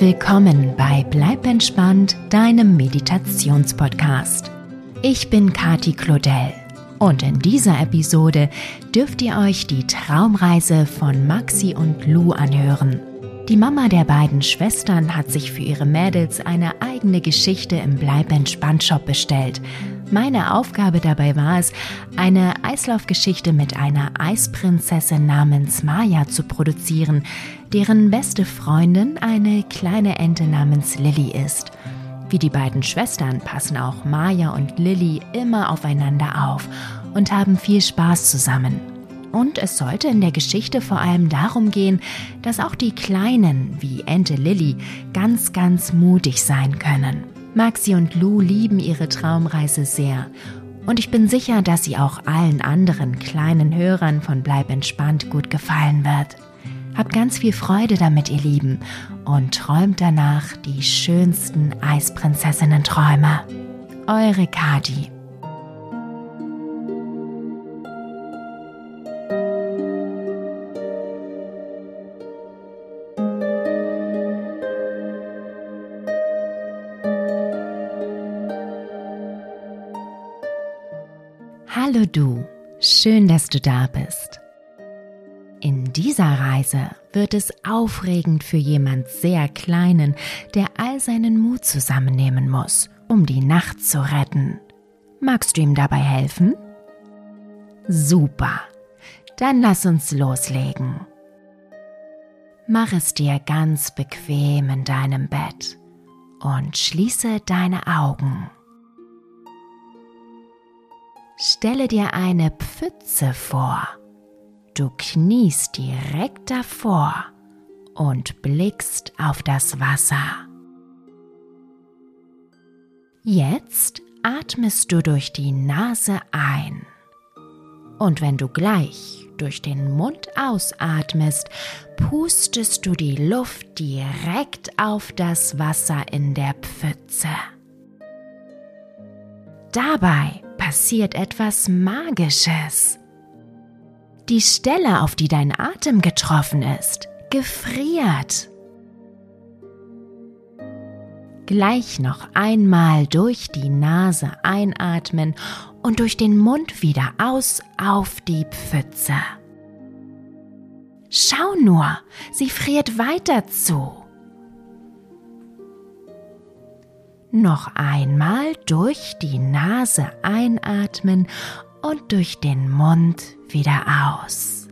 willkommen bei Bleib entspannt, deinem Meditationspodcast. Ich bin Kati Claudel und in dieser Episode dürft ihr euch die Traumreise von Maxi und Lou anhören. Die Mama der beiden Schwestern hat sich für ihre Mädels eine eigene Geschichte im Bleib entspannt Shop bestellt. Meine Aufgabe dabei war es, eine Eislaufgeschichte mit einer Eisprinzessin namens Maya zu produzieren, deren beste Freundin eine kleine Ente namens Lilly ist. Wie die beiden Schwestern passen auch Maya und Lilly immer aufeinander auf und haben viel Spaß zusammen. Und es sollte in der Geschichte vor allem darum gehen, dass auch die Kleinen wie Ente Lilly ganz, ganz mutig sein können. Maxi und Lou lieben ihre Traumreise sehr. Und ich bin sicher, dass sie auch allen anderen kleinen Hörern von Bleib entspannt gut gefallen wird. Habt ganz viel Freude damit, ihr Lieben, und träumt danach die schönsten Eisprinzessinnen-Träume. Eure Kadi. Schön, dass du da bist. In dieser Reise wird es aufregend für jemand sehr Kleinen, der all seinen Mut zusammennehmen muss, um die Nacht zu retten. Magst du ihm dabei helfen? Super, dann lass uns loslegen. Mach es dir ganz bequem in deinem Bett und schließe deine Augen. Stelle dir eine Pfütze vor. Du kniest direkt davor und blickst auf das Wasser. Jetzt atmest du durch die Nase ein. Und wenn du gleich durch den Mund ausatmest, pustest du die Luft direkt auf das Wasser in der Pfütze. Dabei passiert etwas Magisches. Die Stelle, auf die dein Atem getroffen ist, gefriert. Gleich noch einmal durch die Nase einatmen und durch den Mund wieder aus auf die Pfütze. Schau nur, sie friert weiter zu. Noch einmal durch die Nase einatmen und durch den Mund wieder aus.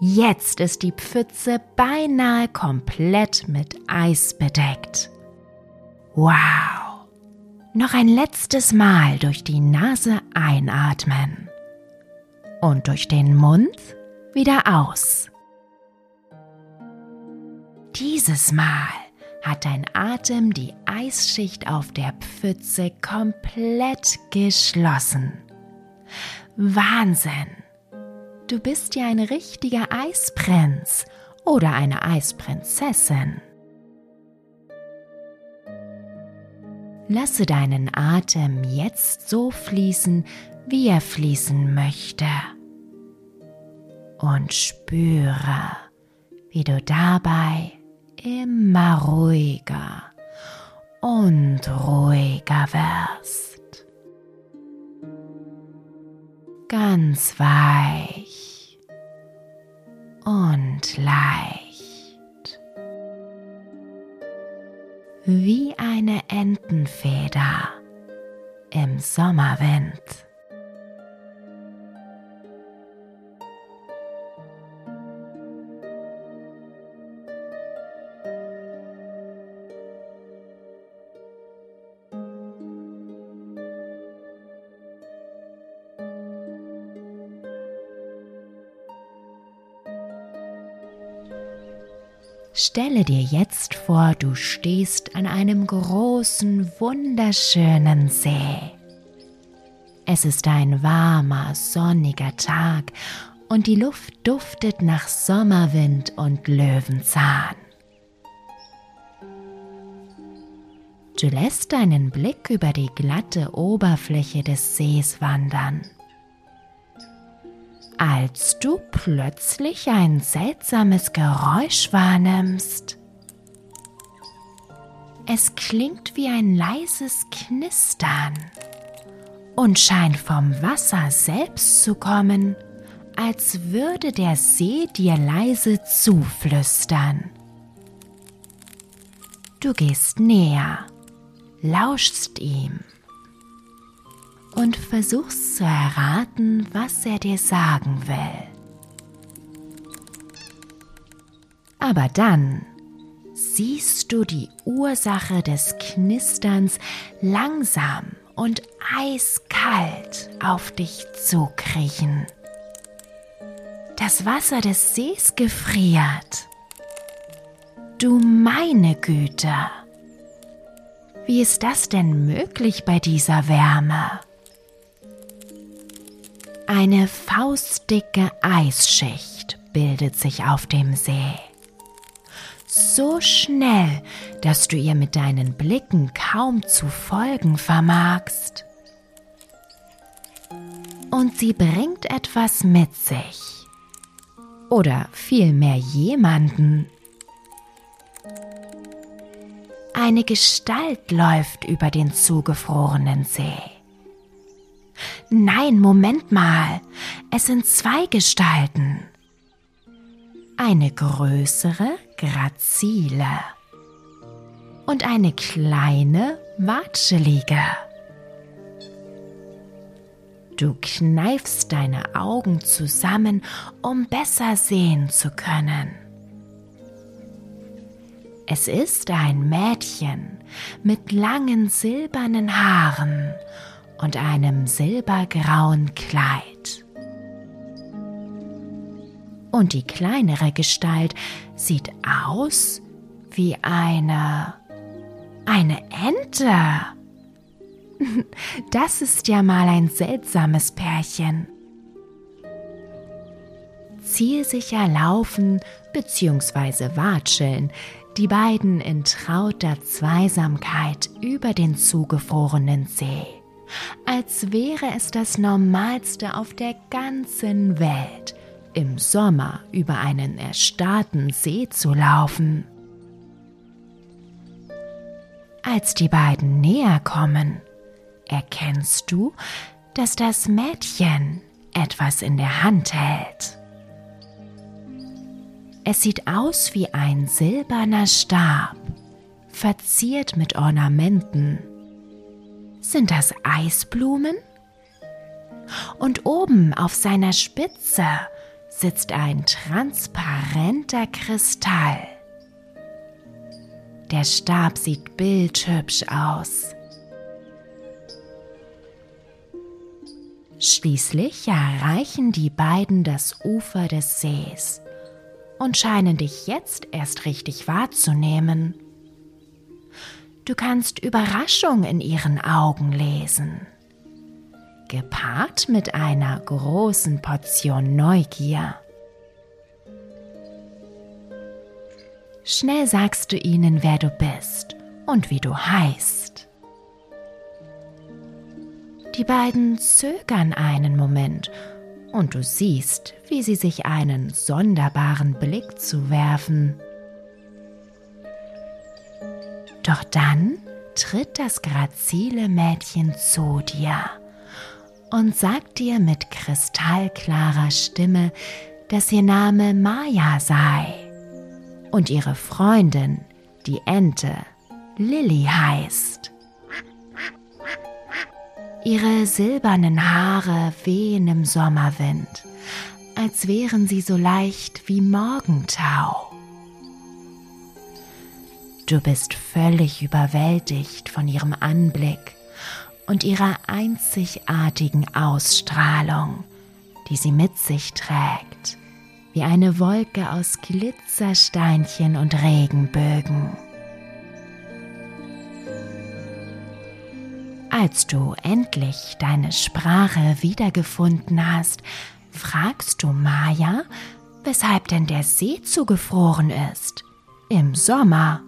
Jetzt ist die Pfütze beinahe komplett mit Eis bedeckt. Wow! Noch ein letztes Mal durch die Nase einatmen und durch den Mund wieder aus. Dieses Mal hat dein Atem die Eisschicht auf der Pfütze komplett geschlossen. Wahnsinn! Du bist ja ein richtiger Eisprinz oder eine Eisprinzessin. Lasse deinen Atem jetzt so fließen, wie er fließen möchte. Und spüre, wie du dabei immer ruhiger und ruhiger wirst. Ganz weich und leicht. Wie eine Entenfeder im Sommerwind. Stelle dir jetzt vor, du stehst an einem großen, wunderschönen See. Es ist ein warmer, sonniger Tag und die Luft duftet nach Sommerwind und Löwenzahn. Du lässt deinen Blick über die glatte Oberfläche des Sees wandern als du plötzlich ein seltsames Geräusch wahrnimmst. Es klingt wie ein leises Knistern und scheint vom Wasser selbst zu kommen, als würde der See dir leise zuflüstern. Du gehst näher, lauschst ihm und versuchst zu erraten, was er dir sagen will. Aber dann siehst du die Ursache des Knisterns langsam und eiskalt auf dich zukriechen. Das Wasser des Sees gefriert. Du meine Güte! Wie ist das denn möglich bei dieser Wärme? Eine faustdicke Eisschicht bildet sich auf dem See so schnell, dass du ihr mit deinen Blicken kaum zu folgen vermagst. Und sie bringt etwas mit sich. Oder vielmehr jemanden. Eine Gestalt läuft über den zugefrorenen See. Nein, Moment mal, es sind zwei Gestalten eine größere, grazile und eine kleine, watschelige. Du kneifst deine Augen zusammen, um besser sehen zu können. Es ist ein Mädchen mit langen silbernen Haaren und einem silbergrauen Kleid und die kleinere Gestalt sieht aus wie eine eine Ente. Das ist ja mal ein seltsames Pärchen. Zielsicher laufen bzw. watscheln die beiden in trauter Zweisamkeit über den zugefrorenen See, als wäre es das Normalste auf der ganzen Welt, im Sommer über einen erstarrten See zu laufen. Als die beiden näher kommen, erkennst du, dass das Mädchen etwas in der Hand hält. Es sieht aus wie ein silberner Stab, verziert mit Ornamenten. Sind das Eisblumen? Und oben auf seiner Spitze sitzt ein transparenter Kristall. Der Stab sieht bildhübsch aus. Schließlich erreichen die beiden das Ufer des Sees und scheinen dich jetzt erst richtig wahrzunehmen. Du kannst Überraschung in ihren Augen lesen gepaart mit einer großen Portion Neugier. Schnell sagst du ihnen, wer du bist und wie du heißt. Die beiden zögern einen Moment und du siehst, wie sie sich einen sonderbaren Blick zuwerfen. Doch dann tritt das grazile Mädchen zu dir und sagt dir mit kristallklarer Stimme, dass ihr Name Maya sei und ihre Freundin, die Ente, Lilly heißt. Ihre silbernen Haare wehen im Sommerwind, als wären sie so leicht wie Morgentau. Du bist völlig überwältigt von ihrem Anblick und ihrer einzigartigen Ausstrahlung, die sie mit sich trägt, wie eine Wolke aus Glitzersteinchen und Regenbögen. Als du endlich deine Sprache wiedergefunden hast, fragst du Maya, weshalb denn der See zugefroren ist. Im Sommer.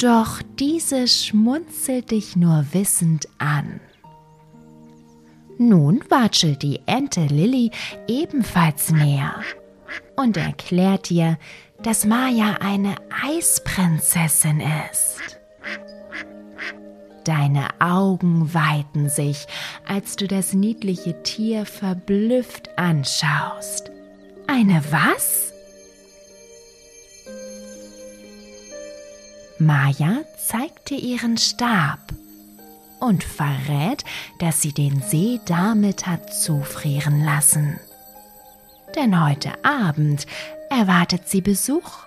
Doch diese schmunzelt dich nur wissend an. Nun watschelt die Ente Lilly ebenfalls näher und erklärt dir, dass Maya eine Eisprinzessin ist. Deine Augen weiten sich, als du das niedliche Tier verblüfft anschaust. Eine was? Maya zeigt dir ihren Stab und verrät, dass sie den See damit hat zufrieren lassen. Denn heute Abend erwartet sie Besuch.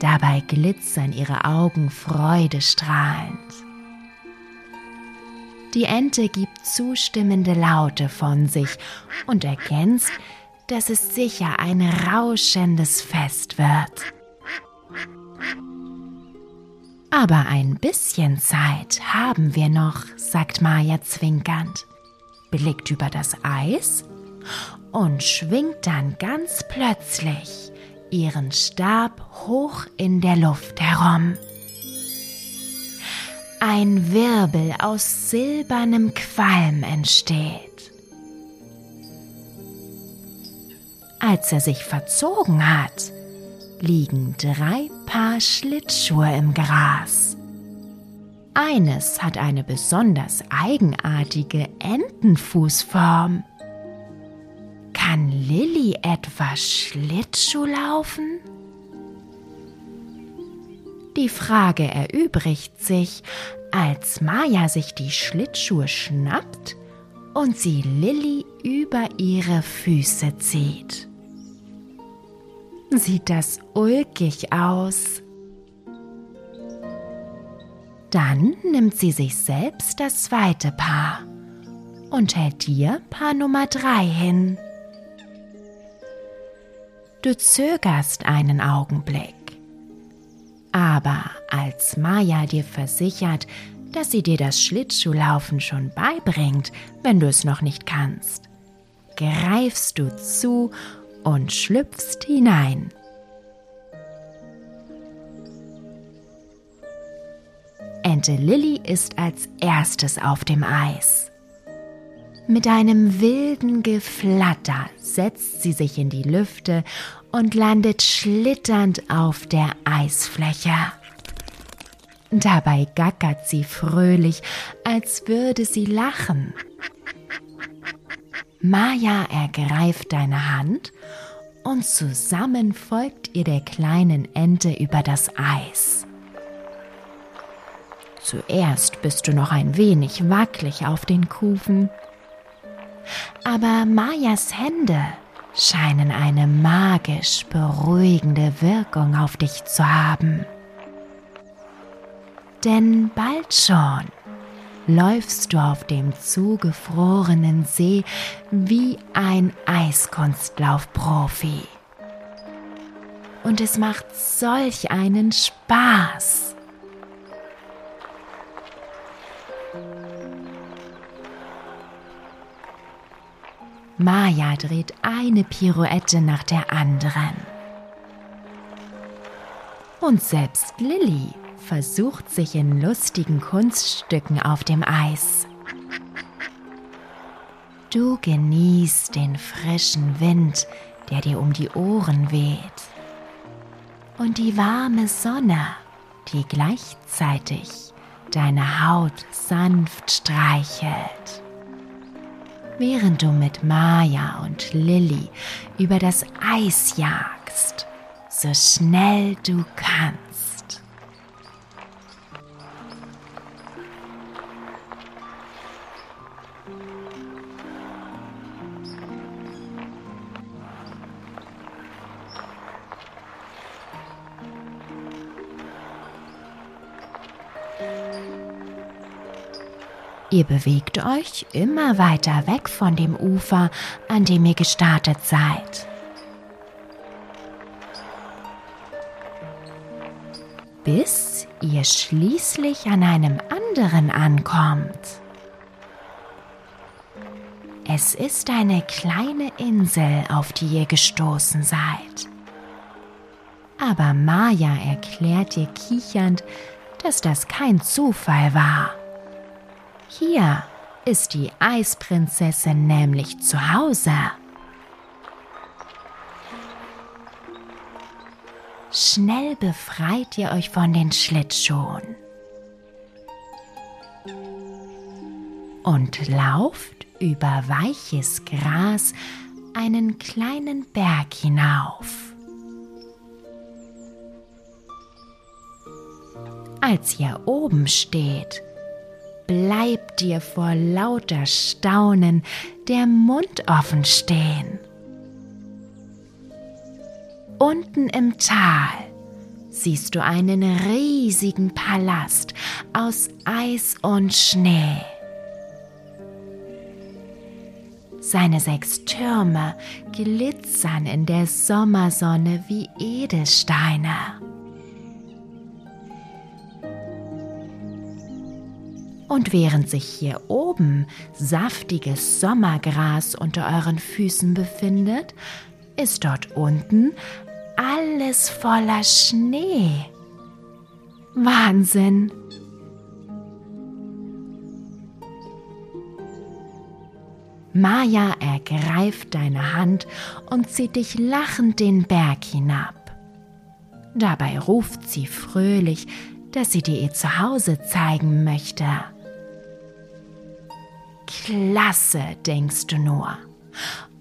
Dabei glitzern ihre Augen freudestrahlend. Die Ente gibt zustimmende Laute von sich und erkennst, dass es sicher ein rauschendes Fest wird. Aber ein bisschen Zeit haben wir noch, sagt Maya zwinkernd, blickt über das Eis und schwingt dann ganz plötzlich ihren Stab hoch in der Luft herum. Ein Wirbel aus silbernem Qualm entsteht. Als er sich verzogen hat, liegen drei Paar Schlittschuhe im Gras. Eines hat eine besonders eigenartige Entenfußform. Kann Lilly etwa Schlittschuh laufen? Die Frage erübrigt sich, als Maya sich die Schlittschuhe schnappt und sie Lilly über ihre Füße zieht sieht das ulkig aus. Dann nimmt sie sich selbst das zweite Paar und hält dir Paar Nummer drei hin. Du zögerst einen Augenblick. Aber als Maya dir versichert, dass sie dir das Schlittschuhlaufen schon beibringt, wenn du es noch nicht kannst, greifst du zu und schlüpfst hinein. Ente Lilly ist als erstes auf dem Eis. Mit einem wilden Geflatter setzt sie sich in die Lüfte und landet schlitternd auf der Eisfläche. Dabei gackert sie fröhlich, als würde sie lachen. Maya ergreift deine Hand und zusammen folgt ihr der kleinen Ente über das Eis. Zuerst bist du noch ein wenig wackelig auf den Kufen, aber Mayas Hände scheinen eine magisch beruhigende Wirkung auf dich zu haben. Denn bald schon läufst du auf dem zugefrorenen See wie ein Eiskunstlaufprofi. Und es macht solch einen Spaß. Maya dreht eine Pirouette nach der anderen. Und selbst Lilly versucht sich in lustigen Kunststücken auf dem Eis. Du genießt den frischen Wind, der dir um die Ohren weht. Und die warme Sonne, die gleichzeitig deine Haut sanft streichelt. Während du mit Maya und Lilly über das Eis jagst, so schnell du kannst. Ihr bewegt euch immer weiter weg von dem Ufer, an dem ihr gestartet seid. Bis ihr schließlich an einem anderen ankommt. Es ist eine kleine Insel, auf die ihr gestoßen seid. Aber Maya erklärt ihr kichernd, dass das kein Zufall war. Hier ist die Eisprinzessin nämlich zu Hause. Schnell befreit ihr euch von den Schlittschuhen und lauft über weiches Gras einen kleinen Berg hinauf. Als ihr oben steht, bleibt dir vor lauter Staunen der Mund offen stehen. Unten im Tal siehst du einen riesigen Palast aus Eis und Schnee. Seine sechs Türme glitzern in der Sommersonne wie Edelsteine. Und während sich hier oben saftiges Sommergras unter euren Füßen befindet, ist dort unten alles voller Schnee. Wahnsinn! Maja ergreift deine Hand und zieht dich lachend den Berg hinab. Dabei ruft sie fröhlich, dass sie dir ihr Zuhause zeigen möchte. Klasse, denkst du nur,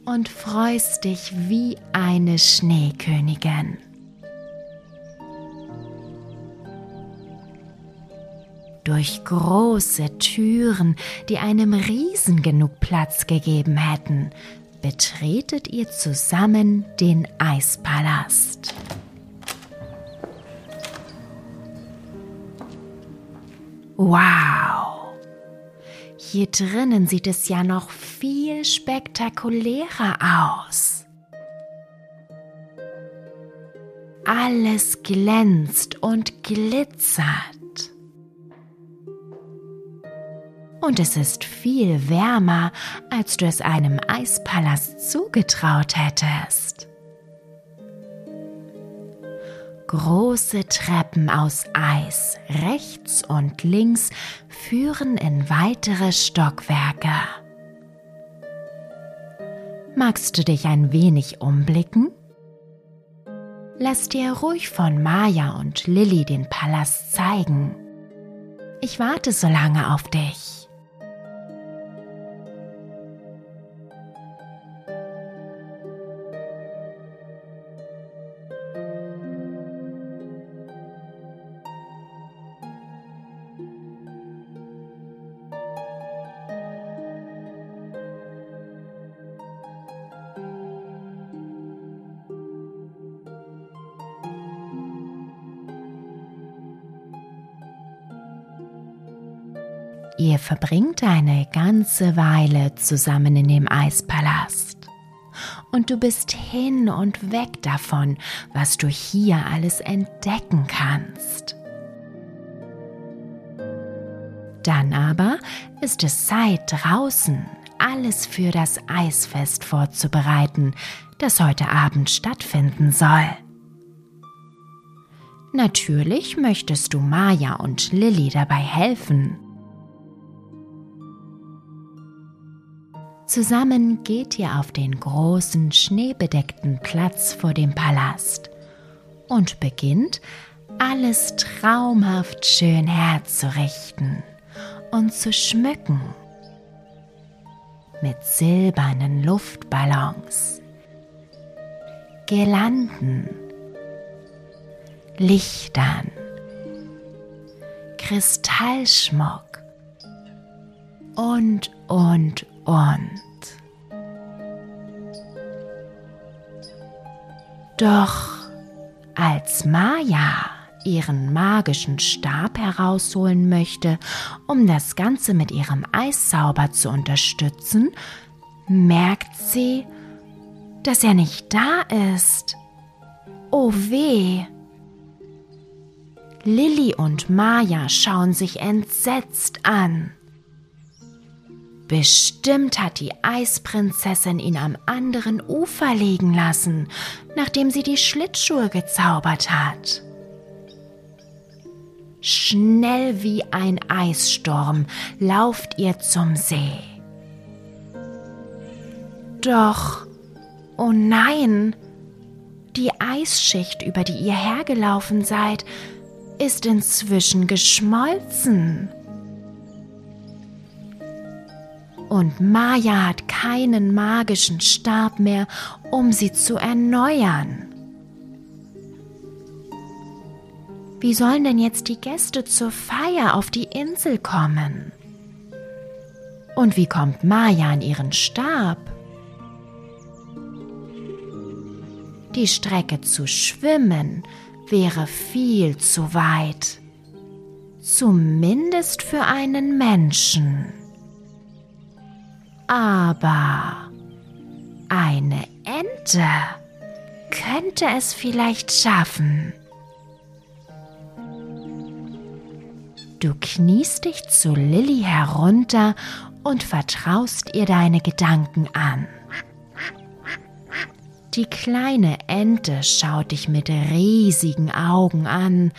und freust dich wie eine Schneekönigin. Durch große Türen, die einem Riesen genug Platz gegeben hätten, betretet ihr zusammen den Eispalast. Wow! Hier drinnen sieht es ja noch viel spektakulärer aus. Alles glänzt und glitzert. Und es ist viel wärmer, als du es einem Eispalast zugetraut hättest. Große Treppen aus Eis rechts und links führen in weitere Stockwerke. Magst du dich ein wenig umblicken? Lass dir ruhig von Maya und Lilly den Palast zeigen. Ich warte so lange auf dich. Verbringt eine ganze Weile zusammen in dem Eispalast. Und du bist hin und weg davon, was du hier alles entdecken kannst. Dann aber ist es Zeit draußen, alles für das Eisfest vorzubereiten, das heute Abend stattfinden soll. Natürlich möchtest du Maya und Lilly dabei helfen. Zusammen geht ihr auf den großen schneebedeckten Platz vor dem Palast und beginnt alles traumhaft schön herzurichten und zu schmücken mit silbernen Luftballons, Girlanden, Lichtern, Kristallschmuck und, und, und. Doch als Maya ihren magischen Stab herausholen möchte, um das Ganze mit ihrem Eiszauber zu unterstützen, merkt sie, dass er nicht da ist. Oh weh! Lilly und Maya schauen sich entsetzt an. Bestimmt hat die Eisprinzessin ihn am anderen Ufer liegen lassen, nachdem sie die Schlittschuhe gezaubert hat. Schnell wie ein Eissturm lauft ihr zum See. Doch, oh nein, Die Eisschicht, über die ihr hergelaufen seid, ist inzwischen geschmolzen. Und Maya hat keinen magischen Stab mehr, um sie zu erneuern. Wie sollen denn jetzt die Gäste zur Feier auf die Insel kommen? Und wie kommt Maya an ihren Stab? Die Strecke zu schwimmen wäre viel zu weit. Zumindest für einen Menschen. Aber eine Ente könnte es vielleicht schaffen. Du kniest dich zu Lilly herunter und vertraust ihr deine Gedanken an. Die kleine Ente schaut dich mit riesigen Augen an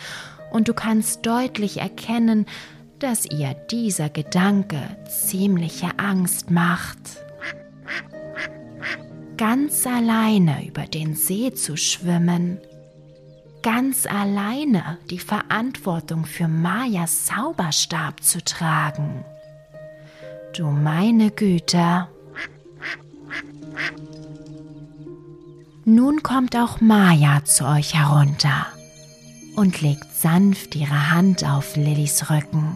und du kannst deutlich erkennen, dass ihr dieser Gedanke ziemliche Angst macht. Ganz alleine über den See zu schwimmen, ganz alleine die Verantwortung für Mayas Zauberstab zu tragen. Du meine Güte. Nun kommt auch Maya zu euch herunter und legt sanft ihre Hand auf Lillys Rücken.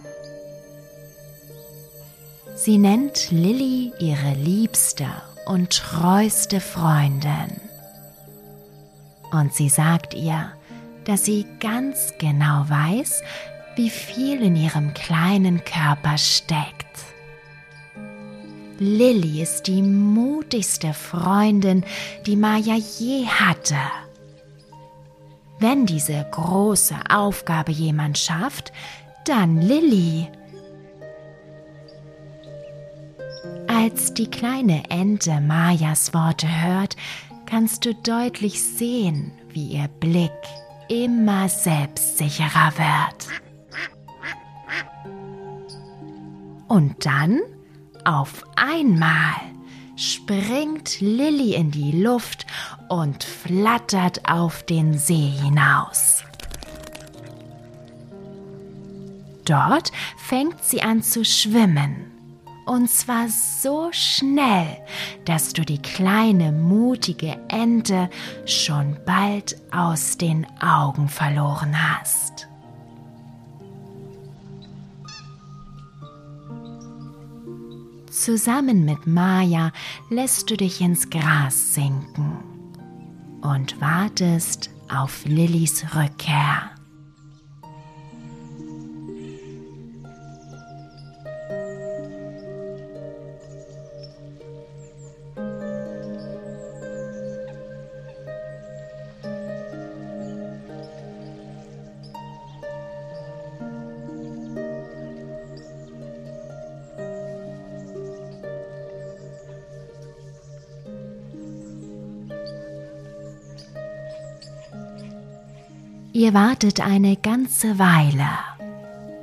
Sie nennt Lilly ihre liebste und treueste Freundin. Und sie sagt ihr, dass sie ganz genau weiß, wie viel in ihrem kleinen Körper steckt. Lilly ist die mutigste Freundin, die Maya je hatte. Wenn diese große Aufgabe jemand schafft, dann Lilly. Als die kleine Ente Mayas Worte hört, kannst du deutlich sehen, wie ihr Blick immer selbstsicherer wird. Und dann, auf einmal, springt Lilly in die Luft und flattert auf den See hinaus. Dort fängt sie an zu schwimmen und zwar so schnell, dass du die kleine mutige Ente schon bald aus den Augen verloren hast. Zusammen mit Maya lässt du dich ins Gras sinken und wartest auf Lillys Rückkehr. Ihr wartet eine ganze Weile.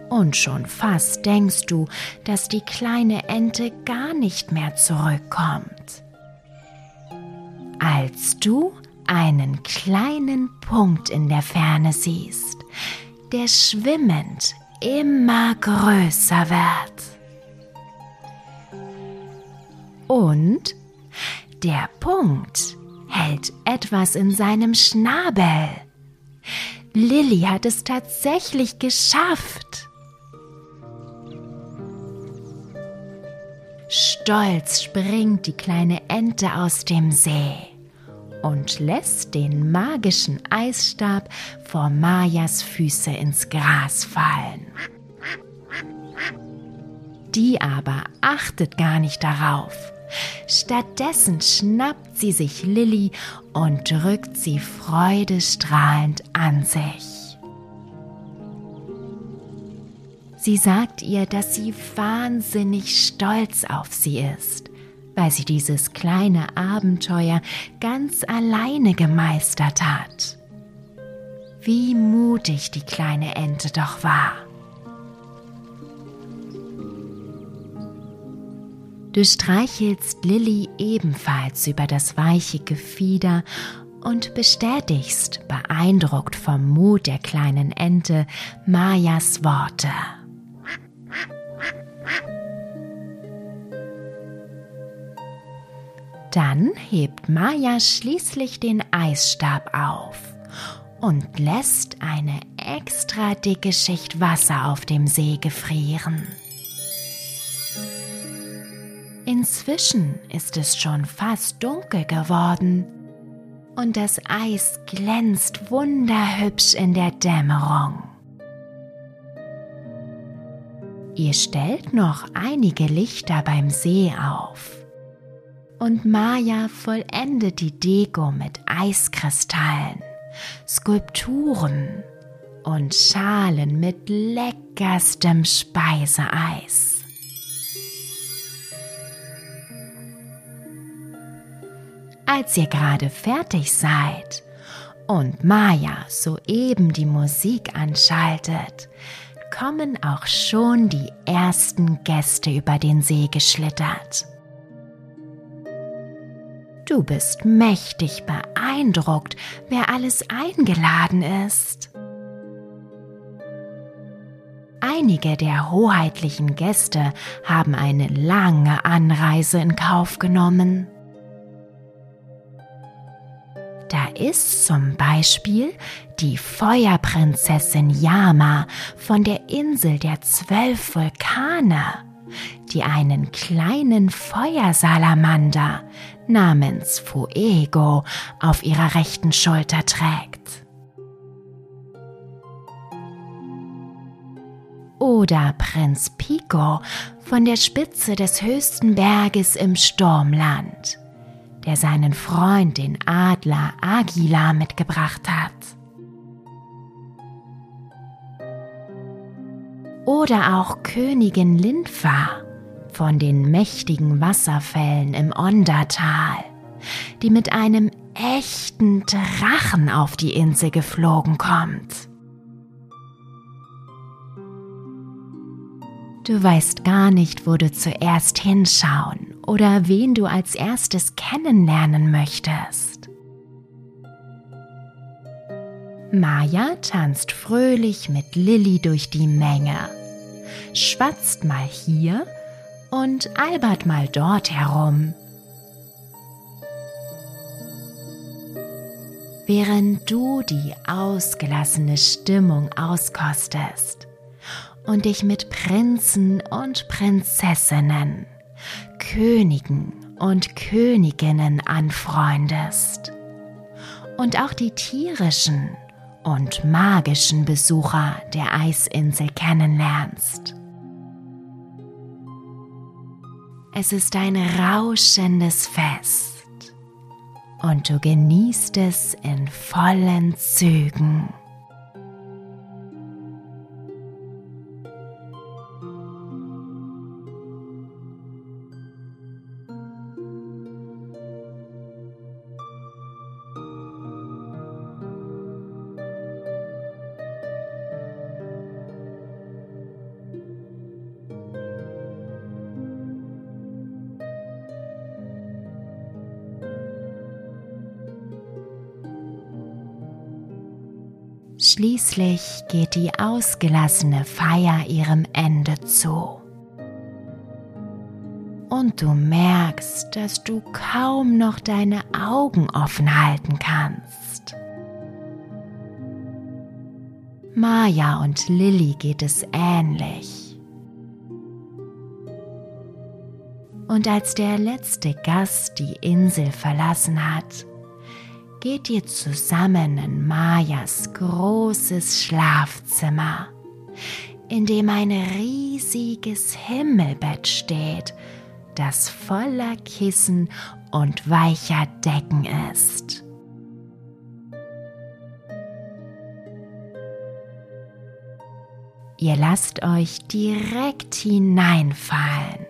Und schon fast denkst du, dass die kleine Ente gar nicht mehr zurückkommt. Als du einen kleinen Punkt in der Ferne siehst, der schwimmend immer größer wird. Und der Punkt hält etwas in seinem Schnabel. Lilly hat es tatsächlich geschafft. Stolz springt die kleine Ente aus dem See und lässt den magischen Eisstab vor Mayas Füße ins Gras fallen. Die aber achtet gar nicht darauf Stattdessen schnappt sie sich Lilly und drückt sie freudestrahlend an sich. Sie sagt ihr, dass sie wahnsinnig stolz auf sie ist, weil sie dieses kleine Abenteuer ganz alleine gemeistert hat. Wie mutig die kleine Ente doch war. Du streichelst Lilly ebenfalls über das weiche Gefieder und bestätigst beeindruckt vom Mut der kleinen Ente Mayas Worte. Dann hebt Maya schließlich den Eisstab auf und lässt eine extra dicke Schicht Wasser auf dem See gefrieren. Inzwischen ist es schon fast dunkel geworden und das Eis glänzt wunderhübsch in der Dämmerung. Ihr stellt noch einige Lichter beim See auf und Maya vollendet die Deko mit Eiskristallen, Skulpturen und Schalen mit leckerstem Speiseeis. Als ihr gerade fertig seid und Maya soeben die Musik anschaltet, kommen auch schon die ersten Gäste über den See geschlittert. Du bist mächtig beeindruckt, wer alles eingeladen ist. Einige der hoheitlichen Gäste haben eine lange Anreise in Kauf genommen. Ist zum Beispiel die Feuerprinzessin Yama von der Insel der zwölf Vulkane, die einen kleinen Feuersalamander namens Fuego auf ihrer rechten Schulter trägt. Oder Prinz Pico von der Spitze des höchsten Berges im Sturmland, der seinen Freund den Adler Agila mitgebracht hat. Oder auch Königin Linfa von den mächtigen Wasserfällen im Ondertal, die mit einem echten Drachen auf die Insel geflogen kommt. Du weißt gar nicht, wo du zuerst hinschauen oder wen du als erstes kennenlernen möchtest. Maya tanzt fröhlich mit Lilly durch die Menge, schwatzt mal hier und albert mal dort herum. Während du die ausgelassene Stimmung auskostest und dich mit Prinzen und Prinzessinnen, Königen und Königinnen anfreundest und auch die tierischen und magischen Besucher der Eisinsel kennenlernst. Es ist ein rauschendes Fest und du genießt es in vollen Zügen. Schließlich geht die ausgelassene Feier ihrem Ende zu. Und du merkst, dass du kaum noch deine Augen offen halten kannst. Maja und Lilly geht es ähnlich. Und als der letzte Gast die Insel verlassen hat, geht ihr zusammen in Mayas großes Schlafzimmer, in dem ein riesiges Himmelbett steht, das voller Kissen und weicher Decken ist. Ihr lasst euch direkt hineinfallen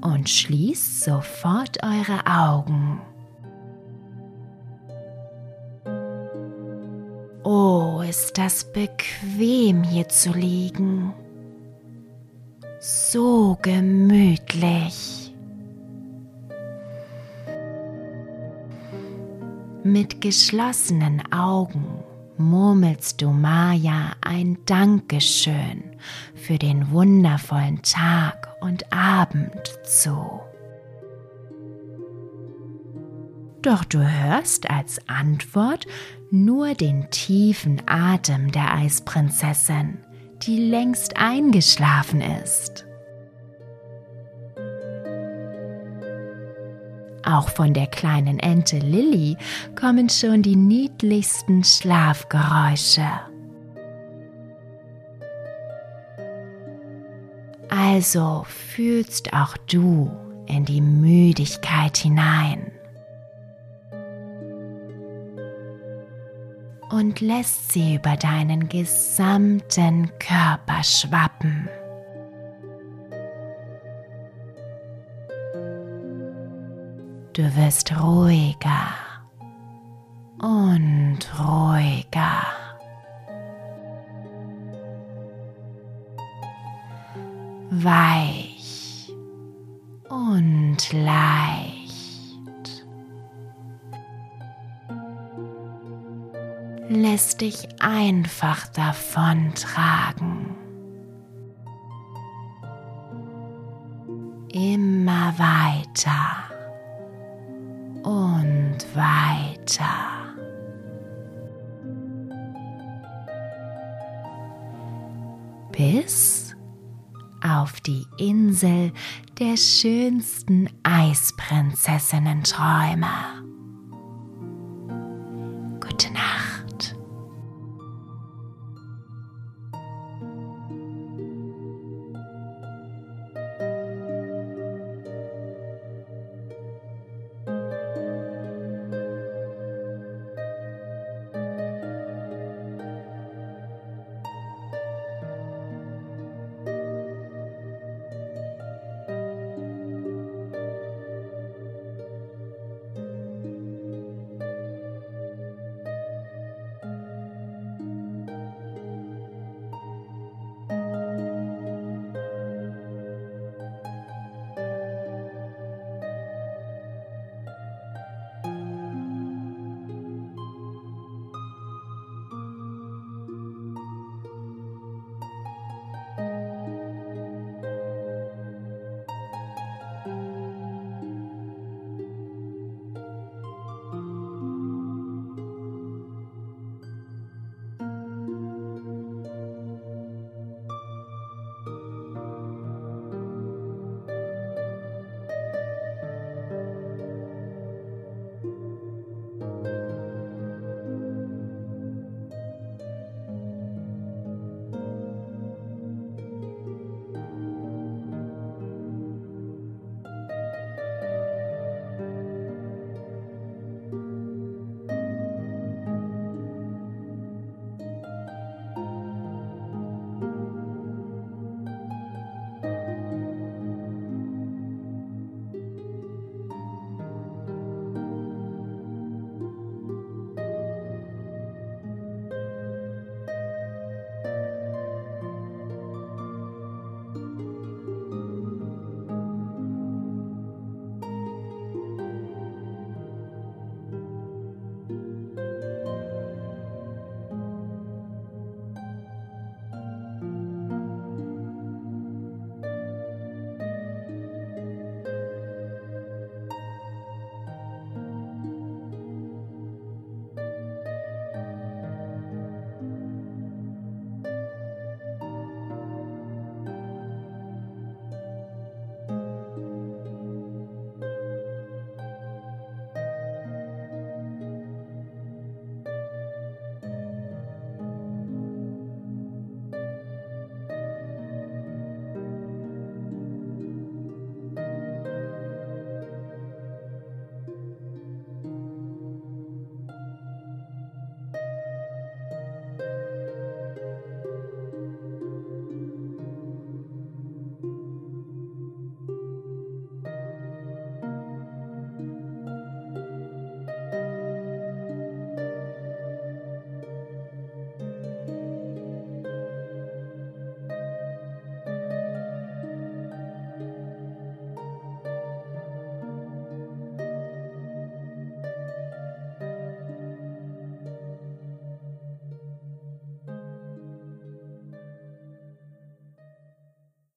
und schließt sofort eure Augen. Ist das bequem hier zu liegen. So gemütlich. Mit geschlossenen Augen murmelst du Maya ein Dankeschön für den wundervollen Tag und Abend zu. Doch du hörst als Antwort nur den tiefen Atem der Eisprinzessin, die längst eingeschlafen ist. Auch von der kleinen Ente Lilly kommen schon die niedlichsten Schlafgeräusche. Also fühlst auch du in die Müdigkeit hinein und lässt sie über deinen gesamten Körper schwappen. Du wirst ruhiger und ruhiger. Weich und leicht. Lässt dich einfach davontragen. Immer weiter und weiter. Bis auf die Insel der schönsten